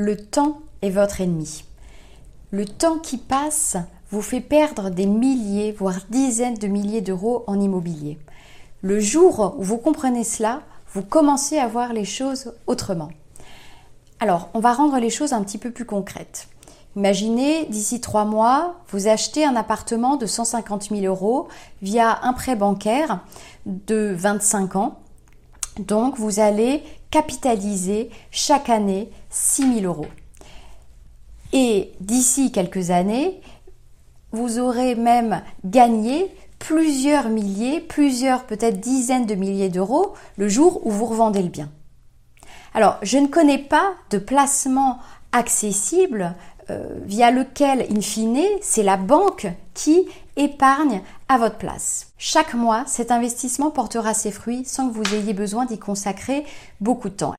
le temps est votre ennemi. Le temps qui passe vous fait perdre des milliers, voire dizaines de milliers d'euros en immobilier. Le jour où vous comprenez cela, vous commencez à voir les choses autrement. Alors, on va rendre les choses un petit peu plus concrètes. Imaginez, d'ici trois mois, vous achetez un appartement de 150 000 euros via un prêt bancaire de 25 ans. Donc, vous allez capitaliser chaque année 6 000 euros. Et d'ici quelques années, vous aurez même gagné plusieurs milliers, plusieurs peut-être dizaines de milliers d'euros le jour où vous revendez le bien. Alors, je ne connais pas de placement accessible via lequel, in fine, c'est la banque qui épargne à votre place. Chaque mois, cet investissement portera ses fruits sans que vous ayez besoin d'y consacrer beaucoup de temps.